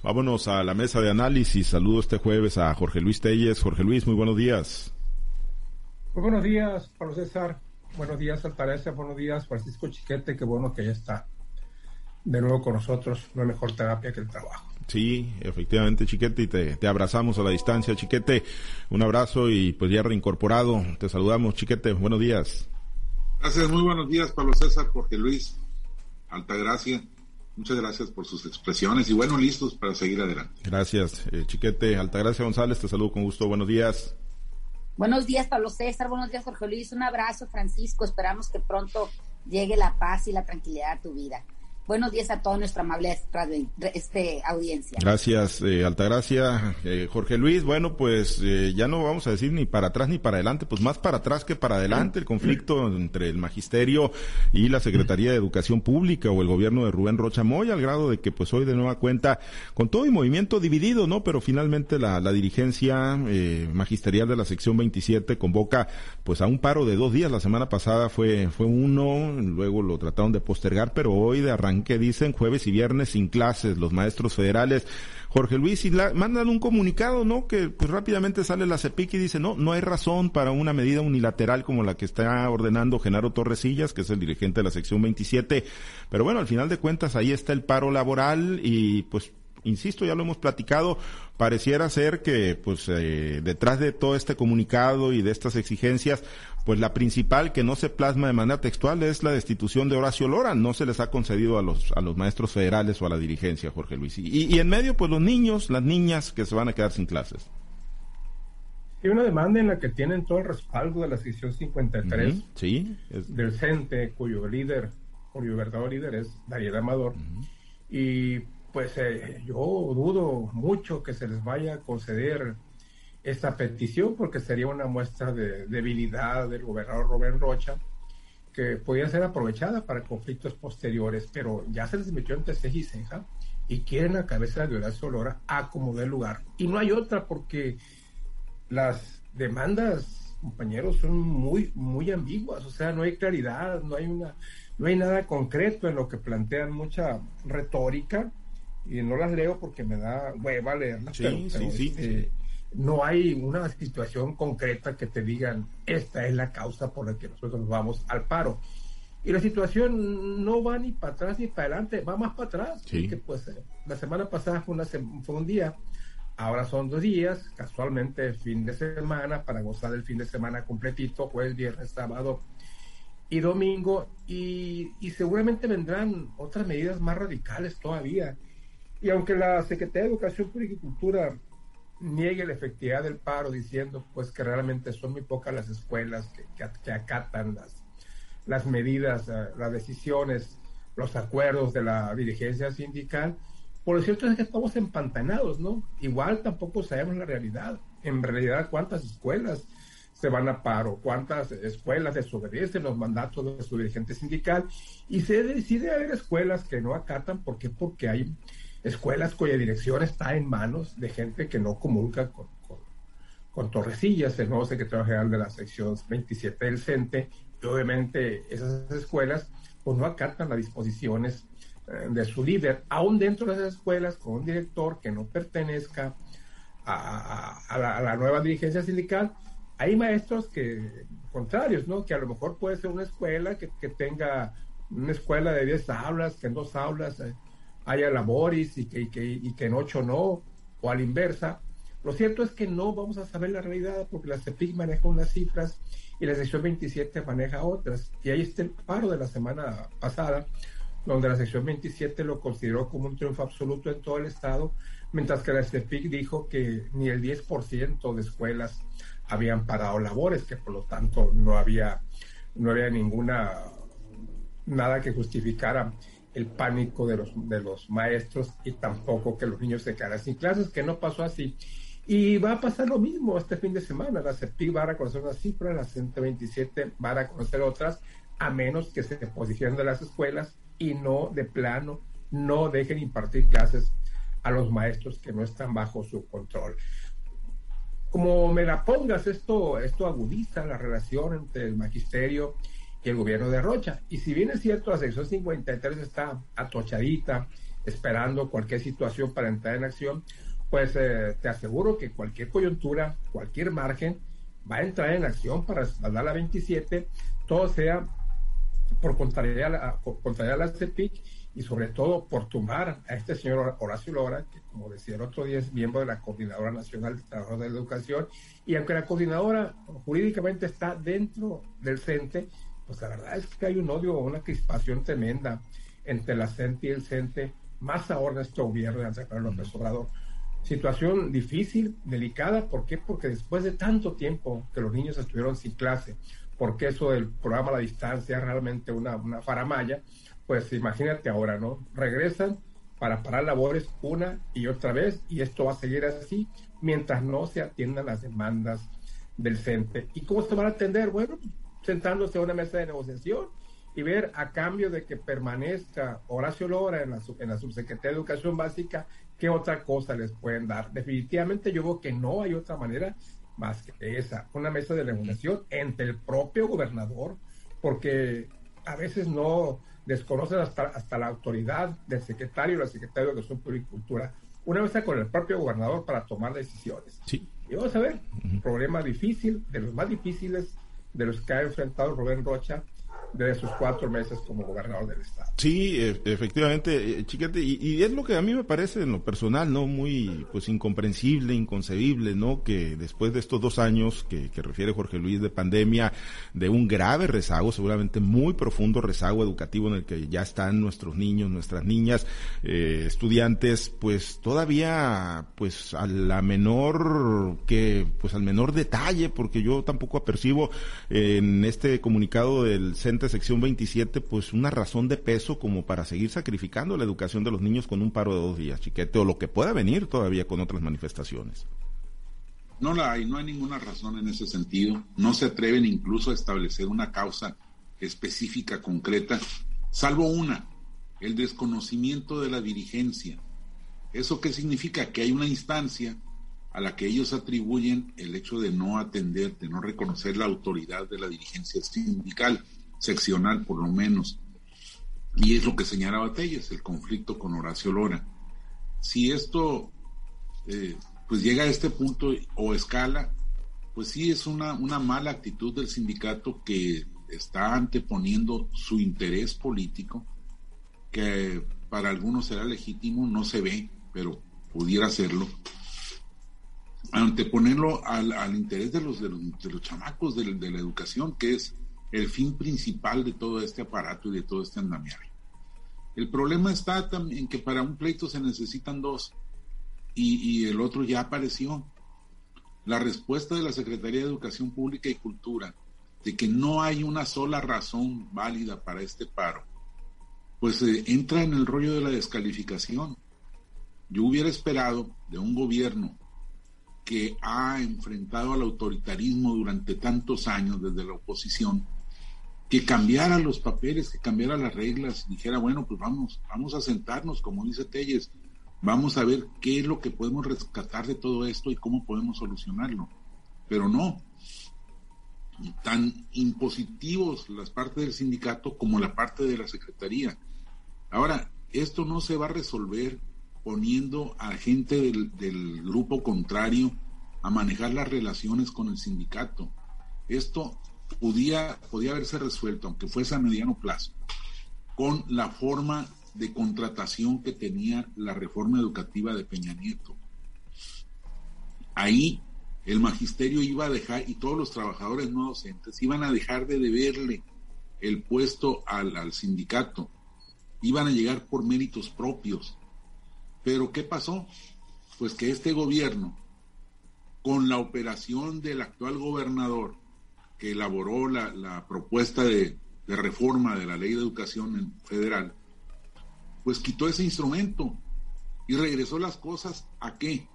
Vámonos a la mesa de análisis. Saludo este jueves a Jorge Luis Telles. Jorge Luis, muy buenos días. Muy buenos días, Pablo César. Buenos días, Altagracia. Buenos días, Francisco Chiquete. Qué bueno que ya está de nuevo con nosotros. No hay mejor terapia que el trabajo. Sí, efectivamente, Chiquete, y te, te, abrazamos a la distancia, Chiquete. Un abrazo y pues ya reincorporado. Te saludamos, Chiquete. Buenos días. Gracias, muy buenos días, Pablo César, Jorge Luis, Altagracia. Muchas gracias por sus expresiones y bueno, listos para seguir adelante. Gracias, eh, Chiquete. Altagracia González, te saludo con gusto. Buenos días. Buenos días, Pablo César. Buenos días, Jorge Luis. Un abrazo, Francisco. Esperamos que pronto llegue la paz y la tranquilidad a tu vida. Buenos días a toda nuestra amable este, audiencia. Gracias, eh, Altagracia. Eh, Jorge Luis, bueno, pues eh, ya no vamos a decir ni para atrás ni para adelante, pues más para atrás que para adelante el conflicto entre el magisterio y la Secretaría de Educación Pública o el gobierno de Rubén Rocha Moya, al grado de que pues hoy de nueva cuenta, con todo y movimiento dividido, ¿no? Pero finalmente la, la dirigencia eh, magisterial de la sección 27 convoca pues a un paro de dos días. La semana pasada fue, fue uno, luego lo trataron de postergar, pero hoy de que dicen jueves y viernes sin clases los maestros federales. Jorge Luis, y mandan un comunicado, ¿no? Que pues rápidamente sale la CEPIC y dice, no, no hay razón para una medida unilateral como la que está ordenando Genaro Torresillas, que es el dirigente de la sección 27. Pero bueno, al final de cuentas ahí está el paro laboral y pues insisto, ya lo hemos platicado, pareciera ser que pues eh, detrás de todo este comunicado y de estas exigencias, pues la principal que no se plasma de manera textual es la destitución de Horacio Lora, no se les ha concedido a los a los maestros federales o a la dirigencia, Jorge Luis. Y, y en medio pues los niños, las niñas que se van a quedar sin clases. Hay una demanda en la que tienen todo el respaldo de la sección 53 sí, del CENTE, cuyo líder, cuyo verdadero líder es Daniel Amador. Y pues eh, yo dudo mucho que se les vaya a conceder esta petición porque sería una muestra de debilidad del gobernador Rubén Rocha que podría ser aprovechada para conflictos posteriores, pero ya se les metió entre ceja y ceja y quieren la cabeza de Horacio Lora a como lugar. Y no hay otra porque las demandas, compañeros, son muy, muy ambiguas, o sea, no hay claridad, no hay una, no hay nada concreto en lo que plantean mucha retórica y no las leo porque me da hueva leerlas, sí, sí, sí, este, no hay una situación concreta que te digan esta es la causa por la que nosotros nos vamos al paro. Y la situación no va ni para atrás ni para adelante, va más para atrás. Porque pues eh, la semana pasada fue, una fue un día, ahora son dos días, casualmente fin de semana, para gozar del fin de semana completito, jueves, viernes, sábado y domingo, y, y seguramente vendrán otras medidas más radicales todavía y aunque la Secretaría de Educación Pública y Cultura niegue la efectividad del paro diciendo pues que realmente son muy pocas las escuelas que, acatan las, las medidas, eh, las decisiones, los acuerdos de la dirigencia sindical, por lo cierto es que estamos empantanados, ¿no? Igual tampoco sabemos la realidad. En realidad, cuántas escuelas se van a paro, cuántas escuelas desobedecen los mandatos de su dirigente sindical y se decide haber escuelas que no acatan, ¿por qué? Porque hay escuelas cuya dirección está en manos de gente que no comunica con, con, Torrecillas, el nuevo secretario general de la sección 27 del CENTE, y obviamente esas escuelas pues no acatan las disposiciones eh, de su líder, aún dentro de esas escuelas con un director que no pertenezca a, a, la, nueva dirigencia sindical, hay maestros que, contrarios, ¿no? Que a lo mejor puede ser una escuela que, que tenga una escuela de 10 aulas, que en dos aulas haya labores y que, y que, y que en ocho no, o a la inversa. Lo cierto es que no vamos a saber la realidad porque la CEPIC maneja unas cifras y la sección 27 maneja otras. Y ahí está el paro de la semana pasada, donde la sección 27 lo consideró como un triunfo absoluto en todo el estado, mientras que la CEPIC dijo que ni el 10% de escuelas habían parado labores, que por lo tanto no había, no había ninguna, nada que justificara el pánico de los, de los maestros y tampoco que los niños se quedaran sin clases, que no pasó así. Y va a pasar lo mismo este fin de semana. La CEPIC va a reconocer una cifra, la 127 va a reconocer otras, a menos que se posicionen de las escuelas y no de plano, no dejen impartir clases a los maestros que no están bajo su control. Como me la pongas, esto, esto agudiza la relación entre el magisterio y el gobierno de Rocha. Y si bien es cierto, la sección 53 está atochadita, esperando cualquier situación para entrar en acción, pues eh, te aseguro que cualquier coyuntura, cualquier margen, va a entrar en acción para respaldar la 27, todo sea por contrariar a, contrariar la CEPIC y sobre todo por tumbar a este señor Horacio Lora, que como decía el otro día es miembro de la Coordinadora Nacional de Trabajadores de la Educación, y aunque la coordinadora jurídicamente está dentro del CENTE, pues la verdad es que hay un odio una crispación tremenda entre la CENTE y el CENTE, más ahora en este gobierno de Andrés Manuel López Obrador. Situación difícil, delicada, ¿por qué? Porque después de tanto tiempo que los niños estuvieron sin clase, porque eso del programa a la distancia es realmente una, una faramaya, pues imagínate ahora, ¿no? Regresan para parar labores una y otra vez y esto va a seguir así mientras no se atiendan las demandas del CENTE. ¿Y cómo se van a atender? Bueno, sentándose a una mesa de negociación y ver a cambio de que permanezca Horacio Lora en la, en la subsecretaría de Educación Básica, qué otra cosa les pueden dar. Definitivamente yo veo que no hay otra manera más que esa, una mesa de negociación entre el propio gobernador, porque a veces no desconocen hasta, hasta la autoridad del secretario o la secretaria de Educación Pública y Cultura, una mesa con el propio gobernador para tomar decisiones. Sí. Y vamos a ver, un problema difícil, de los más difíciles de los que ha enfrentado Rubén Rocha de sus cuatro meses como gobernador del estado. Sí, e, efectivamente, eh, chiquete, y, es lo que a mí me parece en lo personal, ¿no? Muy, pues, incomprensible, inconcebible, ¿no? Que después de estos dos años que, que refiere Jorge Luis de pandemia, de un grave rezago, seguramente muy profundo rezago educativo en el que ya están nuestros niños, nuestras niñas, eh, estudiantes, pues todavía, pues, a menor, que, pues, al menor detalle, porque yo tampoco apercibo en este comunicado del centro sección 27, pues una razón de peso como para seguir sacrificando la educación de los niños con un paro de dos días, chiquete, o lo que pueda venir todavía con otras manifestaciones. No la hay, no hay ninguna razón en ese sentido. No se atreven incluso a establecer una causa específica, concreta, salvo una, el desconocimiento de la dirigencia. ¿Eso qué significa? Que hay una instancia a la que ellos atribuyen el hecho de no atender, de no reconocer la autoridad de la dirigencia sindical seccional por lo menos. Y es lo que señalaba Telles, el conflicto con Horacio Lora. Si esto eh, pues llega a este punto o escala, pues sí es una, una mala actitud del sindicato que está anteponiendo su interés político, que para algunos será legítimo, no se ve, pero pudiera serlo, anteponerlo al, al interés de los, de los, de los chamacos de, de la educación, que es el fin principal de todo este aparato y de todo este andamiaje. El problema está en que para un pleito se necesitan dos y, el otro ya apareció. La respuesta de la Secretaría de Educación Pública y Cultura de que no hay una sola razón válida para este paro, pues eh, entra en el rollo de la descalificación. Yo hubiera esperado de un gobierno que ha enfrentado al autoritarismo durante tantos años desde la oposición, que cambiara los papeles, que cambiara las reglas, dijera, bueno, pues vamos, vamos a sentarnos, como dice Telles, vamos a ver qué es lo que podemos rescatar de todo esto y cómo podemos solucionarlo. Pero no, tan impositivos las partes del sindicato como la parte de la Secretaría. Ahora, esto no se va a resolver poniendo a gente del, del grupo contrario a manejar las relaciones con el sindicato. Esto podía, podía haberse resuelto, aunque fuese a mediano plazo, con la forma de contratación que tenía la reforma educativa de Peña Nieto. Ahí el magisterio iba a dejar, y todos los trabajadores no docentes, iban a dejar de deberle el puesto al, al sindicato, iban a llegar por méritos propios. Pero ¿qué pasó? Pues que este gobierno, con la operación del actual gobernador, que elaboró la, propuesta de, reforma de la ley de educación federal, pues quitó ese instrumento y regresó las cosas a qué?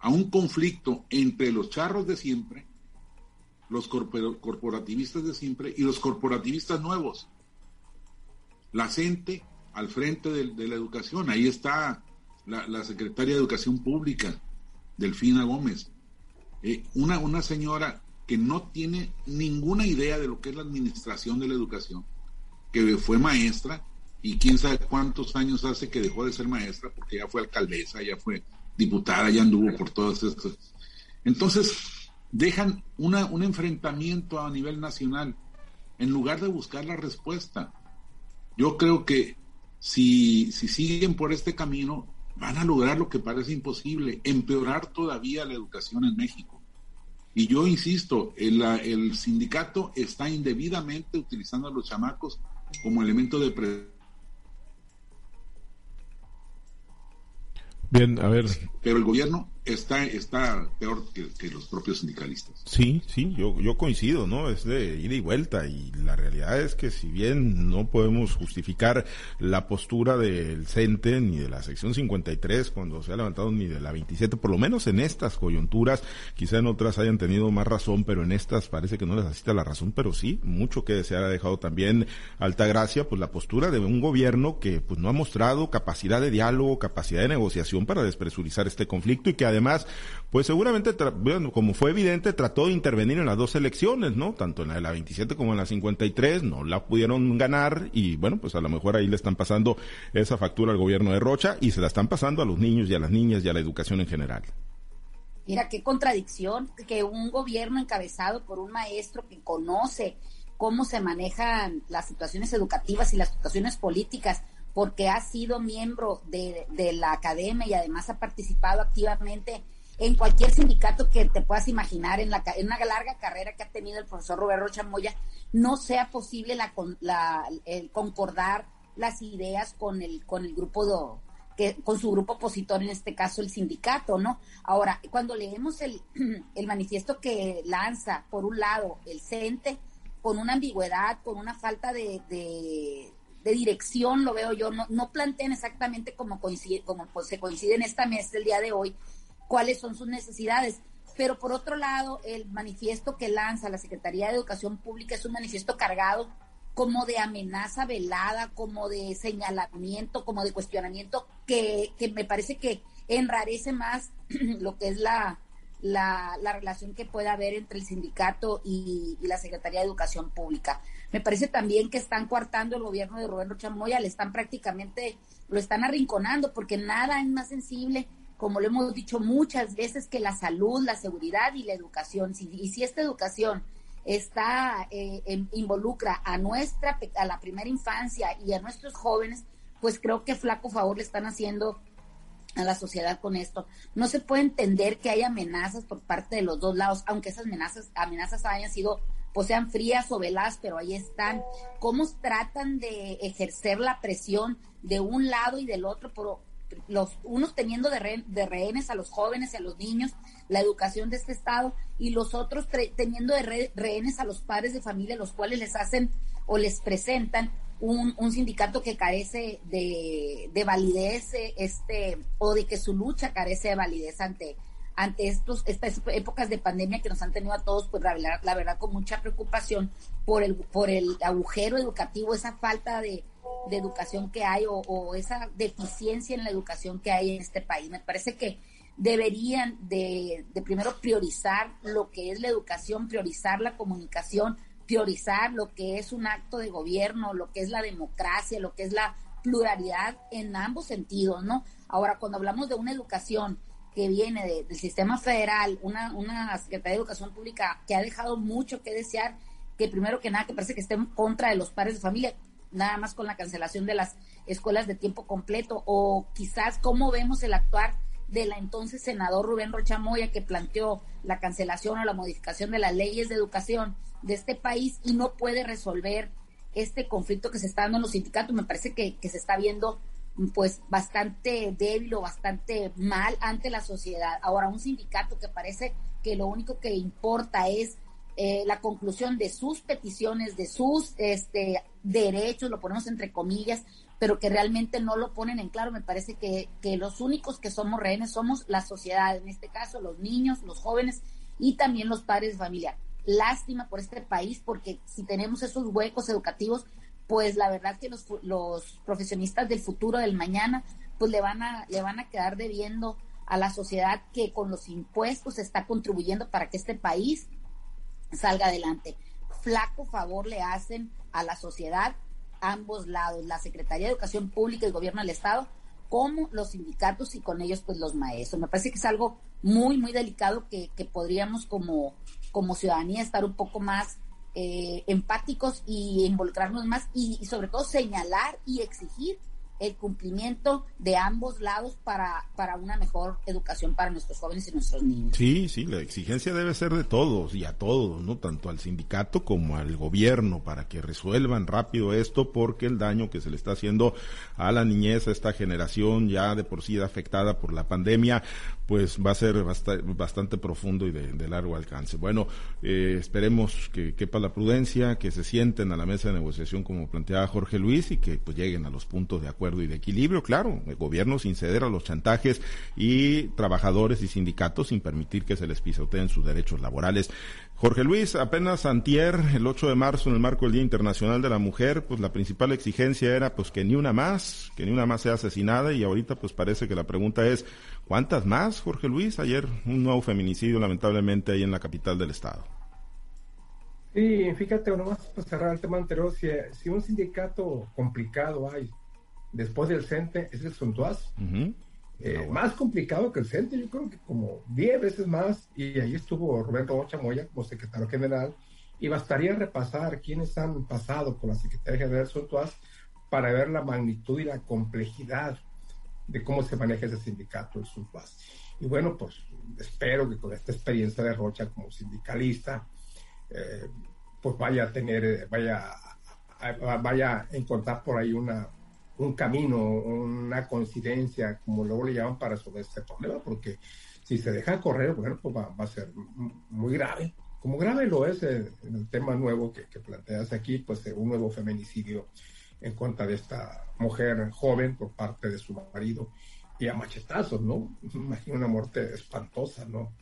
A un conflicto entre los charros de siempre, los corporativistas de siempre y los corporativistas nuevos. La gente al frente de, la educación, ahí está la, secretaria de Educación Pública, Delfina Gómez, eh, una, una señora que no tiene ninguna idea de lo que es la administración de la educación, que fue maestra y quién sabe cuántos años hace que dejó de ser maestra porque ya fue alcaldesa, ya fue diputada, ya anduvo por todas estas. Entonces, dejan una, un enfrentamiento a nivel nacional en lugar de buscar la respuesta. Yo creo que si, si siguen por este camino, van a lograr lo que parece imposible, empeorar todavía la educación en México. Y yo insisto, el, el sindicato está indebidamente utilizando a los chamacos como elemento de Bien, a ver. Pero el gobierno está, está peor que, los propios sindicalistas. Sí, sí, yo, yo coincido, ¿no? Es de ida y vuelta y la realidad es que si bien no podemos justificar la postura del CENTE ni de la sección 53 cuando se ha levantado ni de la 27, por lo menos en estas coyunturas, quizá en otras hayan tenido más razón, pero en estas parece que no les asiste la razón, pero sí, mucho que se ha dejado también Altagracia, pues la postura de un gobierno que pues no ha mostrado capacidad de diálogo, capacidad de negociación para despresurizar este conflicto y que además, pues seguramente, como fue evidente, trató de intervenir en las dos elecciones, ¿no? Tanto en la de la 27 como en la 53, no la pudieron ganar y bueno, pues a lo mejor ahí le están pasando esa factura al gobierno de Rocha y se la están pasando a los niños y a las niñas y a la educación en general. Mira, qué contradicción que un gobierno encabezado por un maestro que conoce cómo se manejan las situaciones educativas y las situaciones políticas, porque ha sido miembro de, la academia y además ha participado activamente en cualquier sindicato que te puedas imaginar, en, la, en una larga carrera que ha tenido el profesor Roberto Chamoya, no sea posible la, la, el concordar las ideas con el, con el grupo que, con su grupo opositor, en este caso el sindicato, ¿no? Ahora, cuando leemos el, el manifiesto que lanza, por un lado, el CENTE, con una ambigüedad, con una falta de, de dirección, lo veo yo, no, no plantean exactamente como, coincide, como pues, se coincide en esta mesa el día de hoy, cuáles son sus necesidades. Pero por otro lado, el manifiesto que lanza la Secretaría de Educación Pública es un manifiesto cargado como de amenaza velada, como de señalamiento, como de cuestionamiento, que, que me parece que enrarece más lo que es la, la, la, relación que pueda haber entre el sindicato y, la Secretaría de Educación Pública. Me parece también que están coartando el gobierno de Rubén Rocha Moya, le están prácticamente, lo están arrinconando, porque nada es más sensible, como lo hemos dicho muchas veces, que la salud, la seguridad y la educación. y si esta educación está, eh, involucra a nuestra, a la primera infancia y a nuestros jóvenes, pues creo que flaco favor le están haciendo a la sociedad con esto. No se puede entender que hay amenazas por parte de los dos lados, aunque esas amenazas, amenazas hayan sido, pues sean frías o veladas, pero ahí están. ¿Cómo tratan de ejercer la presión de un lado y del otro, por los unos teniendo de, de rehenes a los jóvenes y a los niños, la educación de este estado, y los otros teniendo de rehenes a los padres de familia, los cuales les hacen o les presentan un, un sindicato que carece de, de, validez este o de que su lucha carece de validez ante ante estos estas épocas de pandemia que nos han tenido a todos pues la, la verdad con mucha preocupación por el por el agujero educativo esa falta de, de educación que hay o, o, esa deficiencia en la educación que hay en este país me parece que deberían de, de primero priorizar lo que es la educación priorizar la comunicación priorizar lo que es un acto de gobierno, lo que es la democracia, lo que es la pluralidad en ambos sentidos, ¿no? Ahora, cuando hablamos de una educación que viene del sistema federal, una, una Secretaría de Educación Pública que ha dejado mucho que desear, que primero que nada que parece que esté en contra de los padres de familia, nada más con la cancelación de las escuelas de tiempo completo, o quizás cómo vemos el actuar de la entonces senador Rubén Rochamoya que planteó la cancelación o la modificación de las leyes de educación de este país y no puede resolver este conflicto que se está dando en los sindicatos. Me parece que, se está viendo pues bastante débil o bastante mal ante la sociedad. Ahora, un sindicato que parece que lo único que importa es eh, la conclusión de sus peticiones, de sus este, derechos, lo ponemos entre comillas, pero que realmente no lo ponen en claro. Me parece que, que los únicos que somos rehenes somos la sociedad, en este caso los niños, los jóvenes y también los padres de familia lástima por este país, porque si tenemos esos huecos educativos, pues la verdad que los, los profesionistas del futuro, del mañana, pues le van a, le van a quedar debiendo a la sociedad que con los impuestos está contribuyendo para que este país salga adelante. Flaco favor le hacen a la sociedad ambos lados, la Secretaría de Educación Pública y el Gobierno del Estado, como los sindicatos y con ellos pues los maestros. Me parece que es algo muy, muy delicado que, que podríamos como, como ciudadanía estar un poco más eh, empáticos y involucrarnos más y, sobre todo señalar y exigir el cumplimiento de ambos lados para, para una mejor educación para nuestros jóvenes y nuestros niños. Sí, sí, la exigencia debe ser de todos y a todos, ¿no? Tanto al sindicato como al gobierno para que resuelvan rápido esto porque el daño que se le está haciendo a la niñez, a esta generación ya de por sí afectada por la pandemia, pues va a ser bastante, profundo y de, largo alcance. Bueno, eh, esperemos que quepa la prudencia, que se sienten a la mesa de negociación como planteaba Jorge Luis y que pues lleguen a los puntos de acuerdo y de equilibrio, claro, el gobierno sin ceder a los chantajes y trabajadores y sindicatos sin permitir que se les pisoteen sus derechos laborales. Jorge Luis, apenas antier, el 8 de marzo, en el marco del Día Internacional de la Mujer, pues la principal exigencia era pues que ni una más, que ni una más sea asesinada y ahorita pues parece que la pregunta es, ¿cuántas más, Jorge Luis? Ayer un nuevo feminicidio lamentablemente ahí en la capital del estado. Sí, fíjate, nomás para cerrar el tema anterior, si, un sindicato complicado hay después del CENTE, es el Suntuaz. Eh, ah, más complicado que el centro, yo creo que como 10 veces más, y ahí estuvo Roberto Rocha Moya como secretario general, y bastaría repasar quiénes han pasado por la Secretaría General Sotuaz para ver la magnitud y la complejidad de cómo se maneja ese sindicato, el Sotuaz. Y bueno, pues espero que con esta experiencia de Rocha como sindicalista, eh, pues vaya a tener, eh, vaya, vaya a encontrar por ahí una, un camino, una coincidencia, como luego le llaman, para resolver este problema, porque si se deja correr, bueno, pues va, a ser muy grave. Como grave lo es el tema nuevo que, planteas aquí, pues un nuevo feminicidio en contra de esta mujer joven por parte de su marido y a machetazos, ¿no? Imagino una muerte espantosa, ¿no?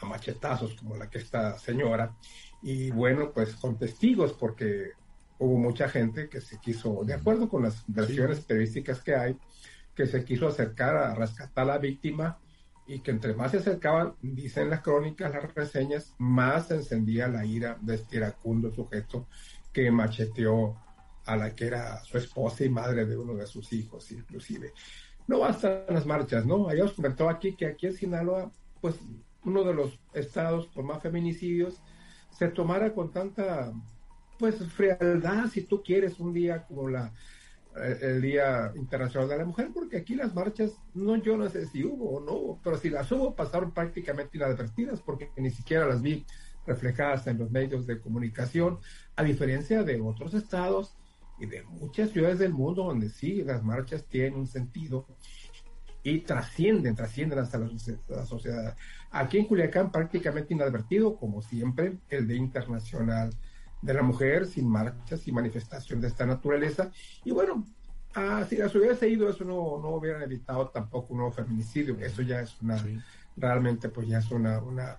A machetazos como la que esta señora. Y bueno, pues con testigos, porque hubo mucha gente que se quiso, de acuerdo con las versiones periodísticas que hay, que se quiso acercar a rescatar a la víctima y que entre más se acercaban, dicen las crónicas, las reseñas, más se encendía la ira de este iracundo sujeto que macheteó a la que era su esposa y madre de uno de sus hijos, inclusive. No bastan las marchas, ¿no? Habíamos comentado aquí que aquí en Sinaloa, pues uno de los estados con más feminicidios, se tomara con tanta pues frialdad, si tú quieres, un día como la eh, el Día Internacional de la Mujer, porque aquí las marchas, no yo no sé si hubo o no, pero si las hubo pasaron prácticamente inadvertidas porque ni siquiera las vi reflejadas en los medios de comunicación, a diferencia de otros estados y de muchas ciudades del mundo donde sí las marchas tienen un sentido y trascienden, trascienden hasta la, la sociedad. Aquí en Culiacán prácticamente inadvertido, como siempre, el Día Internacional de la mujer, sin marchas, y manifestación de esta naturaleza. Y bueno, ah, si las hubiese ido, eso no, no hubieran evitado tampoco un nuevo feminicidio, eso ya es una, realmente pues ya es una, una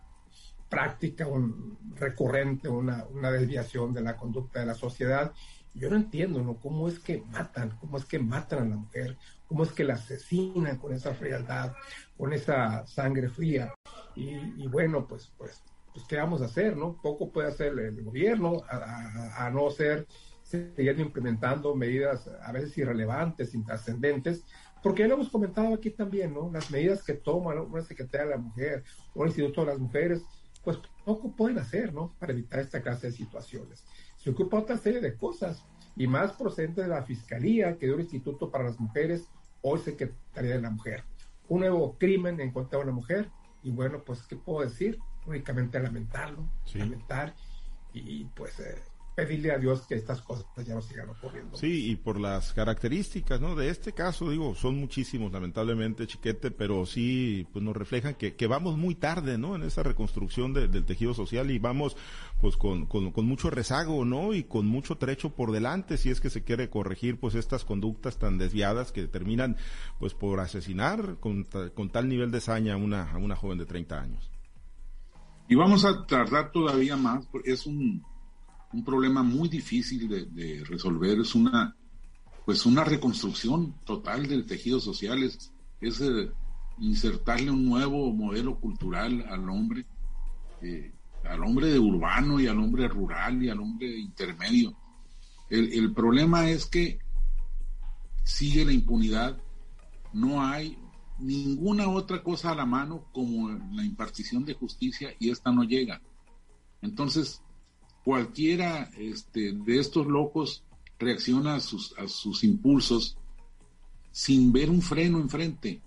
práctica un, recurrente, una, una desviación de la conducta de la sociedad. Yo no entiendo, ¿no? ¿Cómo es que matan? ¿Cómo es que matan a la mujer? ¿Cómo es que la asesinan con esa frialdad, con esa sangre fría? Y, y bueno, pues, pues pues ¿qué vamos a hacer? ¿no? Poco puede hacer el gobierno a, no ser siguiendo implementando medidas a veces irrelevantes, intrascendentes, porque ya lo hemos comentado aquí también, ¿no? Las medidas que toma una Secretaría de la Mujer o un Instituto de las Mujeres, pues poco pueden hacer, ¿no? Para evitar esta clase de situaciones. Se ocupa otra serie de cosas, y más procedente de la Fiscalía que dio el Instituto para las Mujeres, hoy Secretaría de la Mujer. Un nuevo crimen en contra de una mujer, y bueno, pues, ¿qué puedo decir? Únicamente lamentarlo, lamentar y pues eh, pedirle a Dios que estas cosas ya no sigan ocurriendo. Sí, y por las características, ¿no? De este caso, digo, son muchísimos, lamentablemente, chiquete, pero sí, pues nos reflejan que, que vamos muy tarde, ¿no? En esa reconstrucción del tejido social y vamos, pues, con, con, con, mucho rezago, ¿no? Y con mucho trecho por delante, si es que se quiere corregir, pues, estas conductas tan desviadas que terminan, pues, por asesinar con, con tal nivel de saña a una, a una joven de 30 años. Y vamos a tardar todavía más, es un, un problema muy difícil de, resolver, es una, pues una reconstrucción total del tejido social, es, eh, insertarle un nuevo modelo cultural al hombre, eh, al hombre de urbano y al hombre rural y al hombre intermedio. El, problema es que sigue la impunidad, no hay ninguna otra cosa a la mano como la impartición de justicia y esta no llega. Entonces, cualquiera este, de estos locos reacciona a sus, a sus impulsos sin ver un freno enfrente.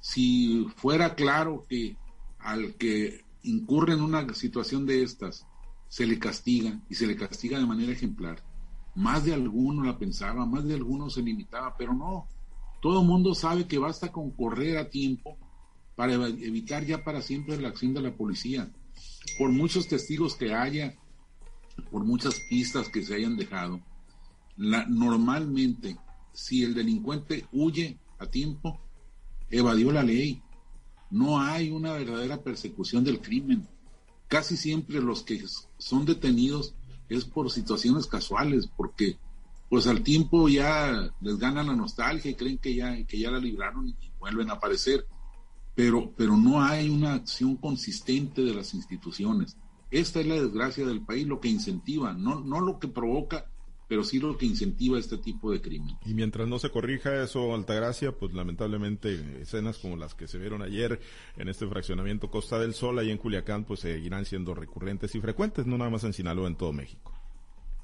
Si fuera claro que al que incurre en una situación de estas se le castiga y se le castiga de manera ejemplar, más de alguno la pensaba, más de alguno se limitaba, pero no. Todo mundo sabe que basta con correr a tiempo para evitar ya para siempre la acción de la policía. Por muchos testigos que haya, por muchas pistas que se hayan dejado, normalmente, si el delincuente huye a tiempo, evadió la ley. No hay una verdadera persecución del crimen. Casi siempre los que son detenidos es por situaciones casuales, porque pues al tiempo ya les gana la nostalgia y creen que ya, que ya la libraron y vuelven a aparecer. Pero, pero no hay una acción consistente de las instituciones. Esta es la desgracia del país, lo que incentiva, no, no lo que provoca pero sí lo que incentiva este tipo de crimen. Y mientras no se corrija eso, Altagracia, pues lamentablemente escenas como las que se vieron ayer en este fraccionamiento Costa del Sol, ahí en Culiacán, pues seguirán siendo recurrentes y frecuentes, no nada más en Sinaloa, en todo México.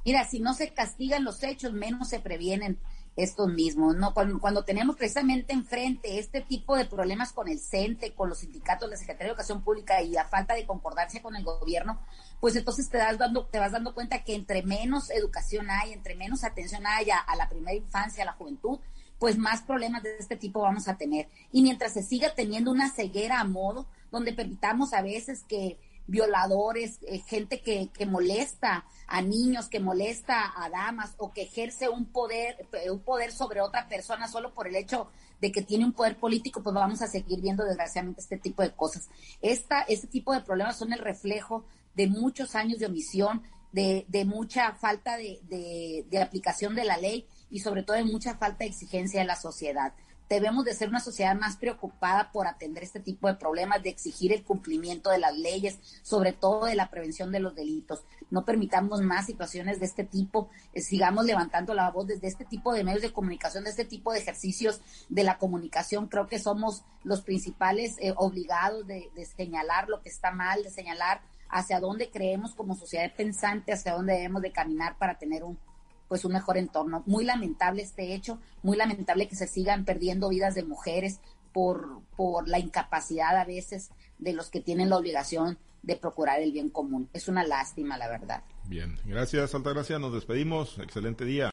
Mira, si no se castigan los hechos, menos se previenen estos mismos, ¿no? Cuando, tenemos precisamente enfrente este tipo de problemas con el CENTE, con los sindicatos, la Secretaría de Educación Pública y la falta de concordancia con el gobierno, pues entonces te, das dando, te vas dando cuenta que entre menos educación hay, entre menos atención haya a la primera infancia, a la juventud, pues más problemas de este tipo vamos a tener. Y mientras se siga teniendo una ceguera a modo, donde permitamos a veces que violadores, eh, gente que, que, molesta a niños, que molesta a damas o que ejerce un poder, eh, un poder sobre otra persona solo por el hecho de que tiene un poder político, pues vamos a seguir viendo desgraciadamente este tipo de cosas. Esta, este tipo de problemas son el reflejo de muchos años de omisión, de, de mucha falta de, de, de aplicación de la ley y sobre todo de mucha falta de exigencia de la sociedad debemos de ser una sociedad más preocupada por atender este tipo de problemas, de exigir el cumplimiento de las leyes, sobre todo de la prevención de los delitos. No permitamos más situaciones de este tipo, eh, sigamos levantando la voz desde este tipo de medios de comunicación, de este tipo de ejercicios de la comunicación. Creo que somos los principales eh, obligados de, de señalar lo que está mal, de señalar hacia dónde creemos como sociedad pensante, hacia dónde debemos de caminar para tener un, pues un mejor entorno. Muy lamentable este hecho, muy lamentable que se sigan perdiendo vidas de mujeres por, por la incapacidad a veces de los que tienen la obligación de procurar el bien común. Es una lástima, la verdad. Bien, gracias, Altagracia. Nos despedimos. Excelente día.